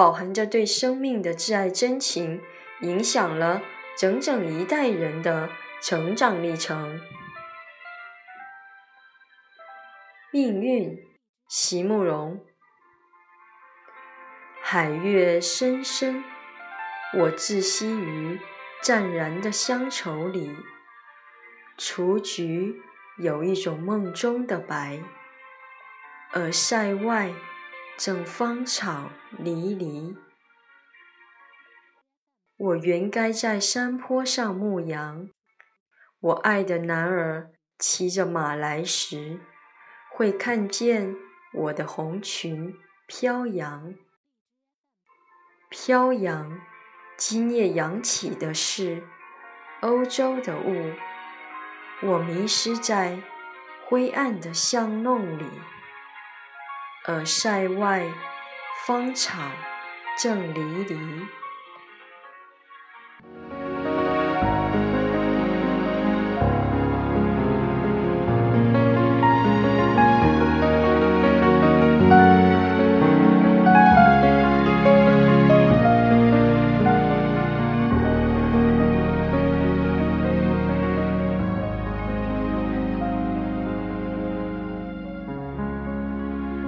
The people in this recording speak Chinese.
饱含着对生命的挚爱真情，影响了整整一代人的成长历程。命运。席慕容，海月深深，我窒息于湛然的乡愁里。雏菊有一种梦中的白，而塞外正芳草离离。我原该在山坡上牧羊，我爱的男儿骑着马来时，会看见。我的红裙飘扬，飘扬，今夜扬起的是欧洲的雾。我迷失在灰暗的巷弄里，而塞外芳草正离离。